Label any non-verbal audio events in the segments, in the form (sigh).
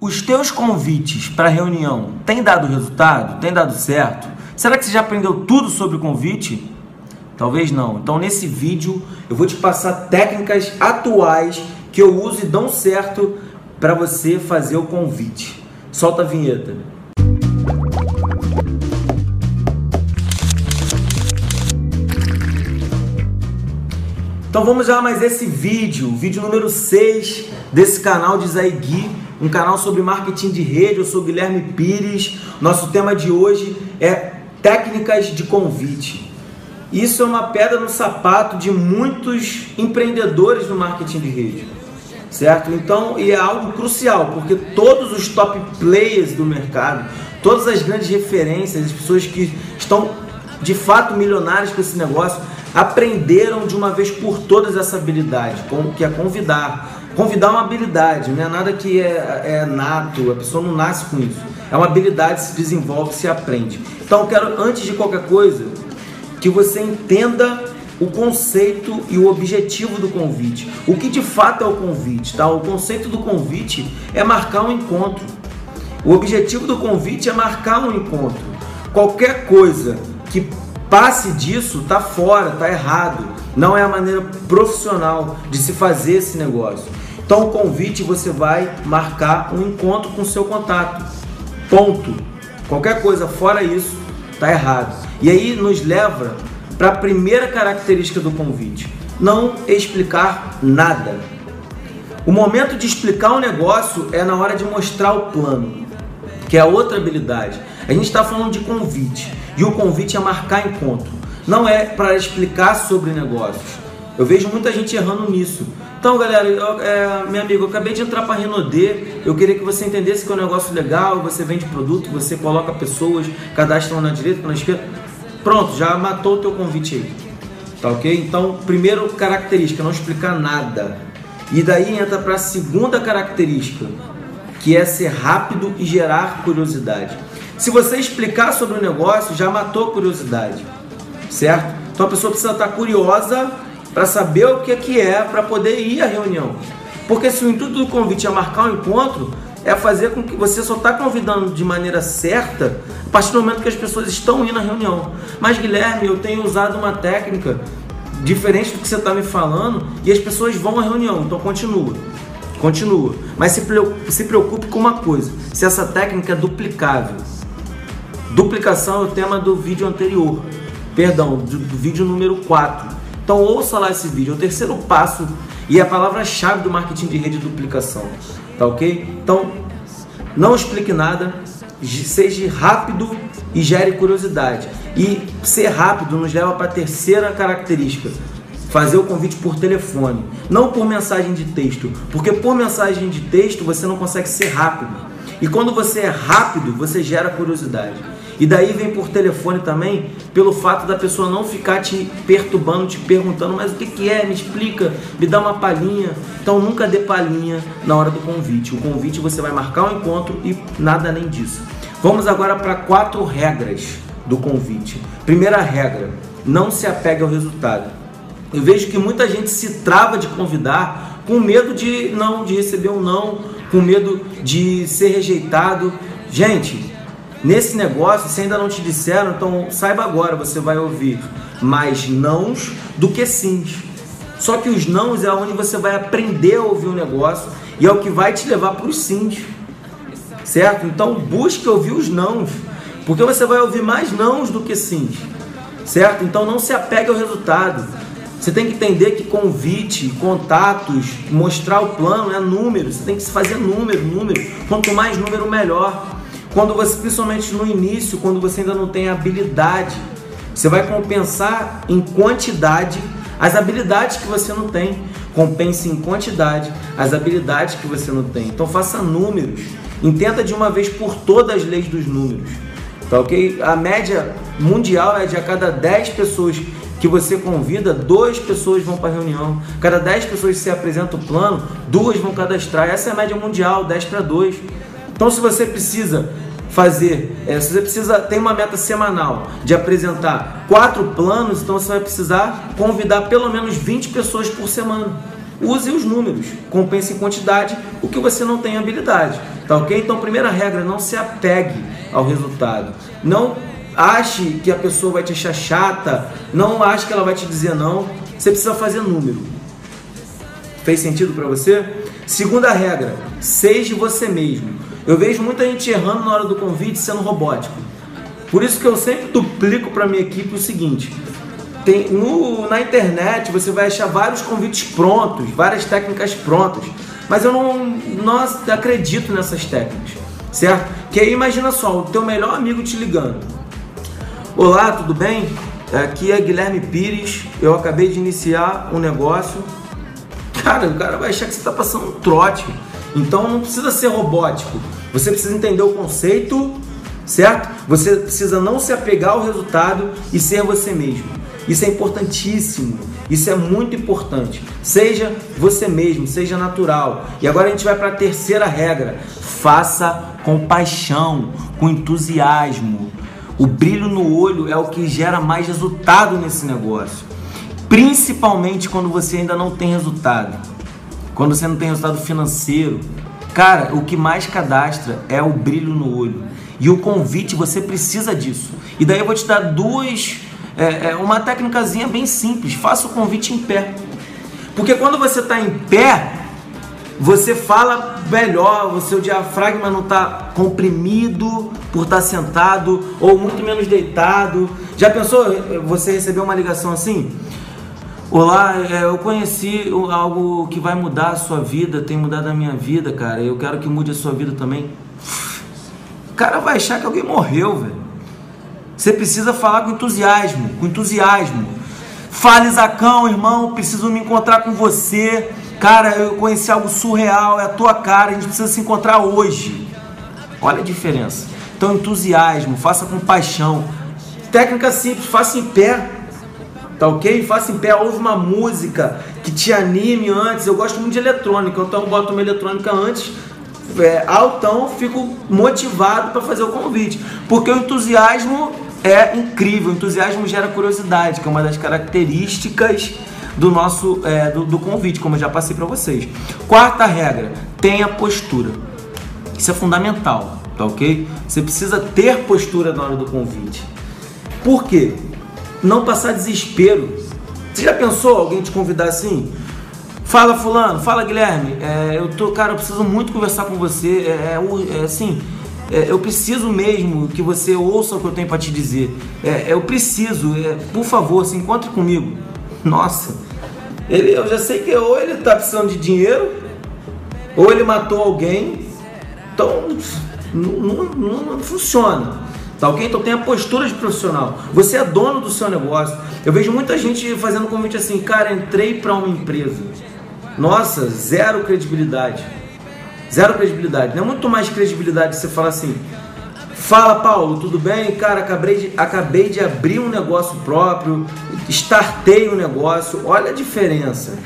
Os teus convites para reunião têm dado resultado? Tem dado certo? Será que você já aprendeu tudo sobre convite? Talvez não. Então nesse vídeo eu vou te passar técnicas atuais que eu uso e dão certo para você fazer o convite. Solta a vinheta. Então vamos lá mais esse vídeo, vídeo número 6 desse canal de Zaigui, um canal sobre marketing de rede. Eu sou Guilherme Pires. Nosso tema de hoje é técnicas de convite. Isso é uma pedra no sapato de muitos empreendedores do marketing de rede, certo? Então, e é algo crucial, porque todos os top players do mercado, todas as grandes referências, as pessoas que estão de fato milionários com esse negócio, aprenderam de uma vez por todas essa habilidade, que é convidar. Convidar é uma habilidade, não é nada que é, é nato, a pessoa não nasce com isso. É uma habilidade, se desenvolve, se aprende. Então, eu quero, antes de qualquer coisa, que você entenda o conceito e o objetivo do convite. O que de fato é o convite, tá? O conceito do convite é marcar um encontro. O objetivo do convite é marcar um encontro. Qualquer coisa que passe disso tá fora, tá errado. Não é a maneira profissional de se fazer esse negócio. Então, convite você vai marcar um encontro com o seu contato. Ponto. Qualquer coisa fora isso tá errado. E aí nos leva para a primeira característica do convite: não explicar nada. O momento de explicar o negócio é na hora de mostrar o plano, que é outra habilidade. A gente está falando de convite. E o convite é marcar encontro. Não é para explicar sobre negócios. Eu vejo muita gente errando nisso. Então, galera, eu, é, meu amigo, eu acabei de entrar para Renaudet. Eu queria que você entendesse que é um negócio legal. Você vende produto, você coloca pessoas, cadastra uma na direita, na esquerda. Pronto, já matou o teu convite aí. Tá ok? Então, primeiro característica, não explicar nada. E daí entra para a segunda característica, que é ser rápido e gerar curiosidade. Se você explicar sobre o negócio, já matou a curiosidade, certo? Então a pessoa precisa estar curiosa para saber o que é que é para poder ir à reunião. Porque se o intuito do convite é marcar um encontro, é fazer com que você só está convidando de maneira certa a partir do momento que as pessoas estão indo à reunião. Mas Guilherme, eu tenho usado uma técnica diferente do que você está me falando e as pessoas vão à reunião, então continua. Continua. Mas se preocupe com uma coisa: se essa técnica é duplicável. Duplicação é o tema do vídeo anterior, perdão, do, do vídeo número 4. Então ouça lá esse vídeo, é o terceiro passo e é a palavra-chave do marketing de rede duplicação, tá ok? Então não explique nada, seja rápido e gere curiosidade. E ser rápido nos leva para a terceira característica, fazer o convite por telefone, não por mensagem de texto, porque por mensagem de texto você não consegue ser rápido. E quando você é rápido, você gera curiosidade. E daí vem por telefone também, pelo fato da pessoa não ficar te perturbando, te perguntando, mas o que, que é? Me explica, me dá uma palhinha. Então nunca dê palhinha na hora do convite. O convite você vai marcar um encontro e nada além disso. Vamos agora para quatro regras do convite. Primeira regra: não se apegue ao resultado. Eu vejo que muita gente se trava de convidar com medo de não, de receber um não, com medo de ser rejeitado. Gente, Nesse negócio, se ainda não te disseram, então saiba agora, você vai ouvir mais nãos do que sims. Só que os nãos é onde você vai aprender a ouvir o negócio e é o que vai te levar para os sims. Certo? Então busque ouvir os nãos, porque você vai ouvir mais nãos do que sims. Certo? Então não se apegue ao resultado. Você tem que entender que convite, contatos, mostrar o plano é número. Você tem que fazer número, número. Quanto mais número, melhor. Quando você, principalmente no início, quando você ainda não tem habilidade, você vai compensar em quantidade as habilidades que você não tem. Compense em quantidade as habilidades que você não tem. Então faça números. Entenda de uma vez por todas as leis dos números. Tá ok? A média mundial é de a cada 10 pessoas que você convida, duas pessoas vão para a reunião. Cada 10 pessoas que você apresenta o plano, duas vão cadastrar. Essa é a média mundial, 10 para 2. Então, se você precisa fazer, é, se você precisa, tem uma meta semanal de apresentar quatro planos, então você vai precisar convidar pelo menos 20 pessoas por semana. Use os números, compense em quantidade o que você não tem habilidade. Tá ok? Então, primeira regra, não se apegue ao resultado. Não ache que a pessoa vai te achar chata, não ache que ela vai te dizer não. Você precisa fazer número. Fez sentido para você? Segunda regra, seja você mesmo. Eu vejo muita gente errando na hora do convite sendo robótico. Por isso que eu sempre duplico para minha equipe o seguinte: tem no, na internet você vai achar vários convites prontos, várias técnicas prontas, mas eu não, não acredito nessas técnicas, certo? Que aí imagina só, o teu melhor amigo te ligando. Olá, tudo bem? Aqui é Guilherme Pires, eu acabei de iniciar um negócio. Cara, o cara vai achar que você está passando um trote. Então não precisa ser robótico. Você precisa entender o conceito, certo? Você precisa não se apegar ao resultado e ser você mesmo. Isso é importantíssimo. Isso é muito importante. Seja você mesmo, seja natural. E agora a gente vai para a terceira regra: faça com paixão, com entusiasmo. O brilho no olho é o que gera mais resultado nesse negócio. Principalmente quando você ainda não tem resultado. Quando você não tem resultado financeiro. Cara, o que mais cadastra é o brilho no olho. E o convite, você precisa disso. E daí eu vou te dar duas é, é uma técnicazinha bem simples. Faça o convite em pé. Porque quando você está em pé, você fala melhor, o seu diafragma não está comprimido por estar tá sentado ou muito menos deitado. Já pensou você receber uma ligação assim? Olá, é, eu conheci algo que vai mudar a sua vida, tem mudado a minha vida, cara. Eu quero que mude a sua vida também. O cara vai achar que alguém morreu, velho. Você precisa falar com entusiasmo, com entusiasmo. Fale, Zacão, irmão, preciso me encontrar com você. Cara, eu conheci algo surreal, é a tua cara, a gente precisa se encontrar hoje. Olha a diferença. Então, entusiasmo, faça com paixão. Técnica simples, faça em pé. Tá ok? Faça em pé, ouve uma música que te anime antes. Eu gosto muito de eletrônica, então eu boto uma eletrônica antes é, altão, fico motivado para fazer o convite. Porque o entusiasmo é incrível. O entusiasmo gera curiosidade, que é uma das características do nosso é, do, do, convite, como eu já passei para vocês. Quarta regra: tenha postura. Isso é fundamental, tá ok? Você precisa ter postura na hora do convite. Por quê? Não passar desespero. Você já pensou alguém te convidar assim? Fala fulano, fala Guilherme, é, eu tô, cara, eu preciso muito conversar com você. É, é, é assim, é, eu preciso mesmo que você ouça o que eu tenho para te dizer. É, eu preciso, é, por favor, se encontre comigo. Nossa, ele, eu já sei que ou ele está precisando de dinheiro, ou ele matou alguém. Então, não, não, não funciona. Tá ok? Então tenha postura de profissional. Você é dono do seu negócio. Eu vejo muita gente fazendo convite assim, cara, entrei para uma empresa. Nossa, zero credibilidade. Zero credibilidade. Não é muito mais credibilidade você falar assim: Fala Paulo, tudo bem? Cara, acabei de, acabei de abrir um negócio próprio, startei um negócio. Olha a diferença.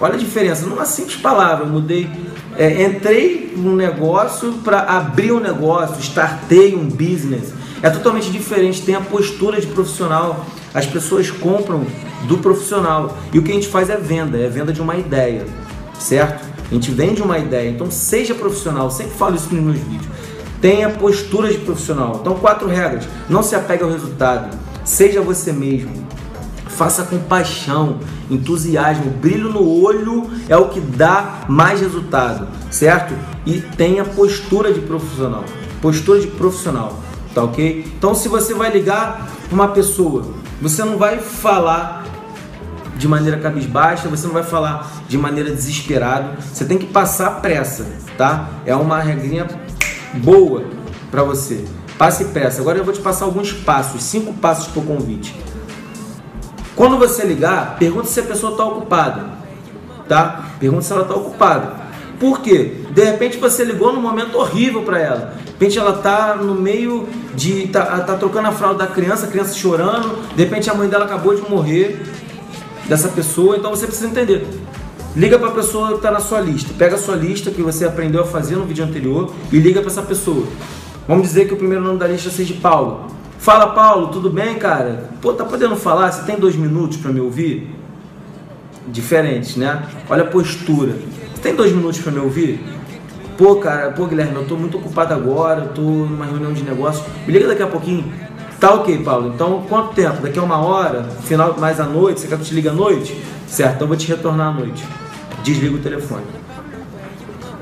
Olha a diferença. Numa simples palavra, eu mudei. É, entrei num negócio para abrir um negócio, startei um business. É totalmente diferente, tem a postura de profissional. As pessoas compram do profissional. E o que a gente faz é venda, é venda de uma ideia, certo? A gente vende uma ideia, então seja profissional, sempre falo isso nos meus vídeos. Tenha postura de profissional. Então, quatro regras: não se apegue ao resultado, seja você mesmo, faça com paixão, entusiasmo, brilho no olho é o que dá mais resultado, certo? E tenha postura de profissional, postura de profissional, tá ok? Então, se você vai ligar uma pessoa, você não vai falar de maneira cabisbaixa, você não vai falar de maneira desesperada. Você tem que passar pressa, tá? É uma regrinha boa para você. Passe pressa. Agora eu vou te passar alguns passos, cinco passos para o convite. Quando você ligar, pergunta se a pessoa está ocupada, tá? Pergunta se ela está ocupada. Por quê? De repente você ligou num momento horrível para ela. De repente ela tá no meio de tá, tá trocando a fralda da criança, a criança chorando. De repente a mãe dela acabou de morrer dessa pessoa, então você precisa entender. Liga para a pessoa que está na sua lista. Pega a sua lista que você aprendeu a fazer no vídeo anterior e liga para essa pessoa. Vamos dizer que o primeiro nome da lista seja Paulo. Fala, Paulo, tudo bem, cara? Pô, tá podendo falar? Você tem dois minutos para me ouvir? Diferente, né? Olha a postura. Tem dois minutos para me ouvir? Pô, cara, pô, Guilherme, eu tô muito ocupado agora, eu tô numa reunião de negócios. Me liga daqui a pouquinho. Tá ok, Paulo. Então, quanto tempo? Daqui a uma hora? Final mais à noite? Você quer que eu te ligue à noite? Certo, então eu vou te retornar à noite. Desliga o telefone.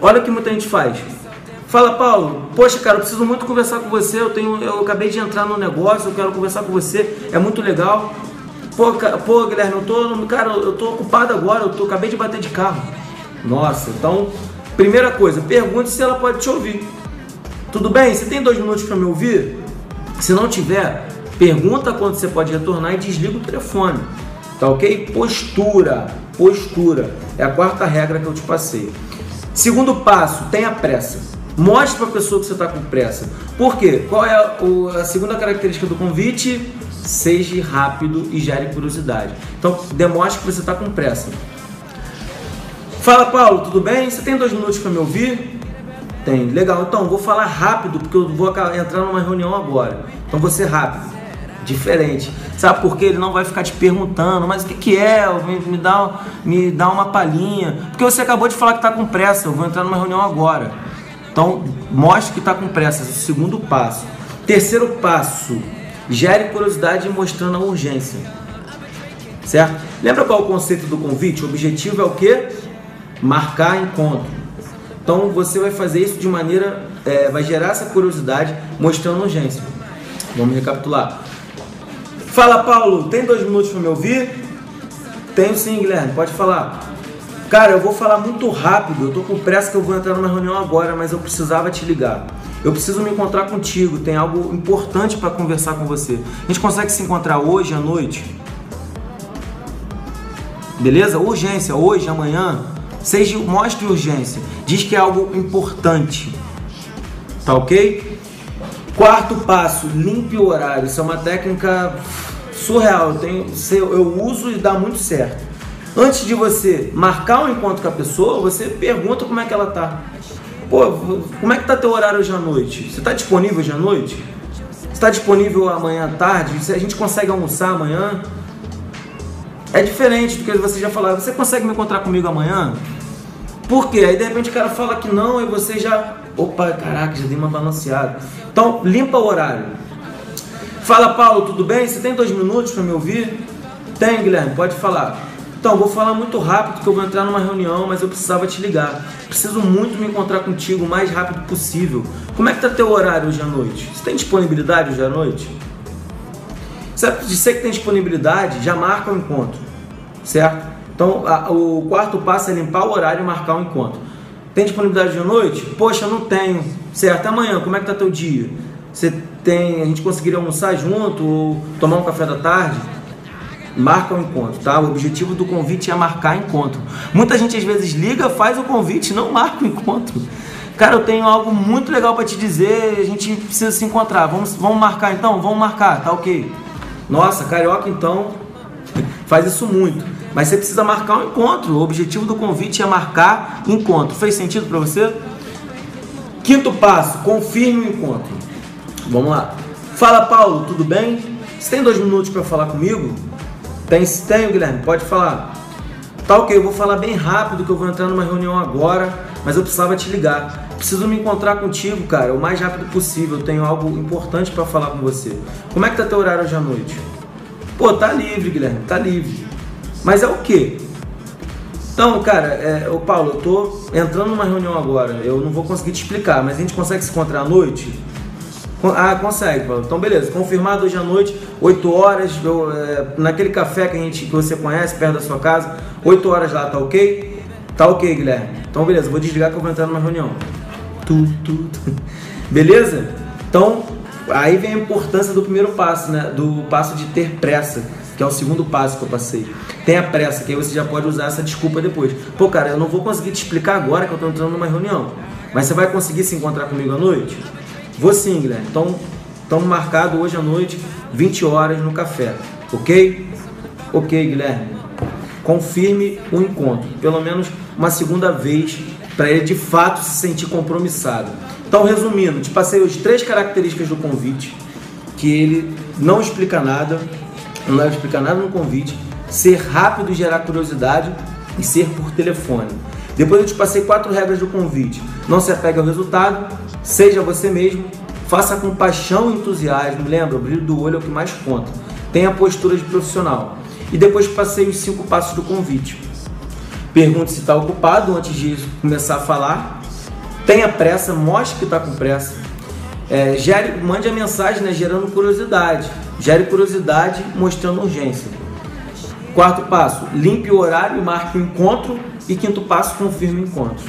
Olha o que muita gente faz. Fala, Paulo, poxa, cara, eu preciso muito conversar com você. Eu tenho, eu acabei de entrar no negócio, eu quero conversar com você. É muito legal. Pô, cara, pô Guilherme, eu tô, cara, eu tô ocupado agora, eu tô, acabei de bater de carro. Nossa, então Primeira coisa, pergunte se ela pode te ouvir. Tudo bem? Você tem dois minutos para me ouvir? Se não tiver, pergunta quando você pode retornar e desliga o telefone. Tá ok? Postura. Postura. É a quarta regra que eu te passei. Segundo passo, tenha pressa. Mostre para a pessoa que você está com pressa. Por quê? Qual é a segunda característica do convite? Seja rápido e gere curiosidade. Então, demonstre que você está com pressa. Fala Paulo, tudo bem? Você tem dois minutos para me ouvir? Tem. Legal. Então, vou falar rápido porque eu vou entrar numa reunião agora. Então, vou ser rápido. Diferente. Sabe por quê? Ele não vai ficar te perguntando, mas o que, que é? Me, dá, me dá uma palhinha. Porque você acabou de falar que está com pressa. Eu vou entrar numa reunião agora. Então, mostre que está com pressa. Esse é o segundo passo. Terceiro passo. Gere curiosidade mostrando a urgência. Certo? Lembra qual é o conceito do convite? O objetivo é o quê? Marcar encontro. Então você vai fazer isso de maneira, é, vai gerar essa curiosidade mostrando urgência. Vamos recapitular. Fala Paulo, tem dois minutos para me ouvir? Tenho sim, Guilherme, pode falar. Cara, eu vou falar muito rápido, eu tô com pressa que eu vou entrar numa reunião agora, mas eu precisava te ligar. Eu preciso me encontrar contigo, tem algo importante para conversar com você. A gente consegue se encontrar hoje à noite? Beleza? Urgência, hoje, amanhã, Seja, mostre urgência. Diz que é algo importante. Tá ok? Quarto passo, limpe o horário. Isso é uma técnica surreal. Eu, tenho, eu uso e dá muito certo. Antes de você marcar um encontro com a pessoa, você pergunta como é que ela tá. Pô, como é que tá teu horário hoje à noite? Você está disponível hoje à noite? Está disponível amanhã à tarde? A gente consegue almoçar amanhã? É diferente do que você já falou. Você consegue me encontrar comigo amanhã? Por quê? Aí de repente o cara fala que não e você já. Opa, caraca, já dei uma balanceada. Então, limpa o horário. Fala, Paulo, tudo bem? Você tem dois minutos para me ouvir? Tem, Guilherme, pode falar. Então, vou falar muito rápido que eu vou entrar numa reunião, mas eu precisava te ligar. Preciso muito me encontrar contigo o mais rápido possível. Como é que tá teu horário hoje à noite? Você tem disponibilidade hoje à noite? Se você que tem disponibilidade, já marca o encontro, certo? Então, a, o quarto passo é limpar o horário e marcar o um encontro. Tem disponibilidade de noite? Poxa, não tenho. Certo, amanhã, como é que tá teu dia? Você tem, a gente conseguiria almoçar junto ou tomar um café da tarde? Marca o um encontro, tá? O objetivo do convite é marcar encontro. Muita gente às vezes liga, faz o convite, não marca o encontro. Cara, eu tenho algo muito legal para te dizer, a gente precisa se encontrar. Vamos, vamos marcar então? Vamos marcar, tá ok. Nossa, carioca então (laughs) faz isso muito. Mas você precisa marcar um encontro. O objetivo do convite é marcar encontro. Fez sentido para você? Quinto passo, confirme o encontro. Vamos lá. Fala, Paulo, tudo bem? Você tem dois minutos para falar comigo? Tem, tenho, Guilherme, pode falar. Tá ok, eu vou falar bem rápido que eu vou entrar numa reunião agora, mas eu precisava te ligar. Preciso me encontrar contigo, cara, o mais rápido possível. Eu tenho algo importante para falar com você. Como é que tá teu horário hoje à noite? Pô, tá livre, Guilherme, tá livre. Mas é o quê? Então, cara, é, o Paulo, eu tô entrando numa reunião agora, eu não vou conseguir te explicar, mas a gente consegue se encontrar à noite? Ah, consegue, Paulo. Então, beleza. Confirmado hoje à noite, 8 horas, eu, é, naquele café que, a gente, que você conhece, perto da sua casa, 8 horas lá, tá ok? Tá ok, Guilherme. Então, beleza, vou desligar que eu vou entrar numa reunião. Tu, tu, tu. Beleza? Então, aí vem a importância do primeiro passo, né? Do passo de ter pressa que é o segundo passo que eu passei. Tenha pressa, que aí você já pode usar essa desculpa depois. Pô, cara, eu não vou conseguir te explicar agora que eu tô entrando numa reunião. Mas você vai conseguir se encontrar comigo à noite? Vou sim, Guilherme. Então, estamos marcado hoje à noite, 20 horas no café. Ok? Ok, Guilherme. Confirme o encontro. Pelo menos uma segunda vez para ele de fato se sentir compromissado. Então, resumindo, te passei as três características do convite, que ele não explica nada, não deve explicar nada no convite, ser rápido e gerar curiosidade e ser por telefone. Depois eu te passei quatro regras do convite. Não se apegue ao resultado, seja você mesmo, faça com paixão e entusiasmo. Lembra, o brilho do olho é o que mais conta. Tenha postura de profissional. E depois passei os cinco passos do convite. Pergunte se está ocupado antes de começar a falar. Tenha pressa, mostre que está com pressa. É, gere, mande a mensagem né, gerando curiosidade. Gere curiosidade mostrando urgência. Quarto passo, limpe o horário e marque o encontro. E quinto passo, confirme o encontro.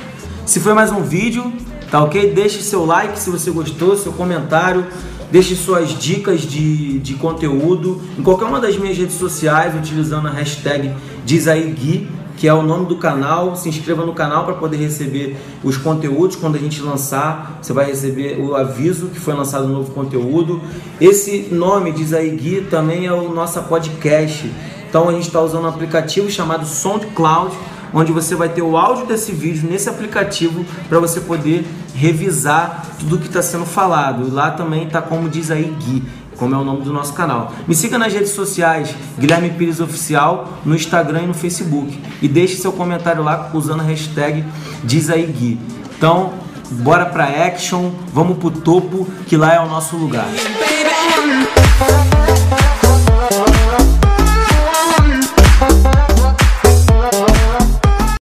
Se foi mais um vídeo, tá ok? Deixe seu like se você gostou, seu comentário, deixe suas dicas de, de conteúdo em qualquer uma das minhas redes sociais, utilizando a hashtag DizAíGui, que é o nome do canal. Se inscreva no canal para poder receber os conteúdos quando a gente lançar. Você vai receber o aviso que foi lançado um novo conteúdo. Esse nome DizAíGui também é o nosso podcast. Então a gente está usando um aplicativo chamado SoundCloud onde você vai ter o áudio desse vídeo nesse aplicativo para você poder revisar tudo que está sendo falado. E lá também está como diz aí Gui, como é o nome do nosso canal. Me siga nas redes sociais, Guilherme Pires Oficial, no Instagram e no Facebook. E deixe seu comentário lá usando a hashtag Diz. Então, bora pra action, vamos pro topo, que lá é o nosso lugar.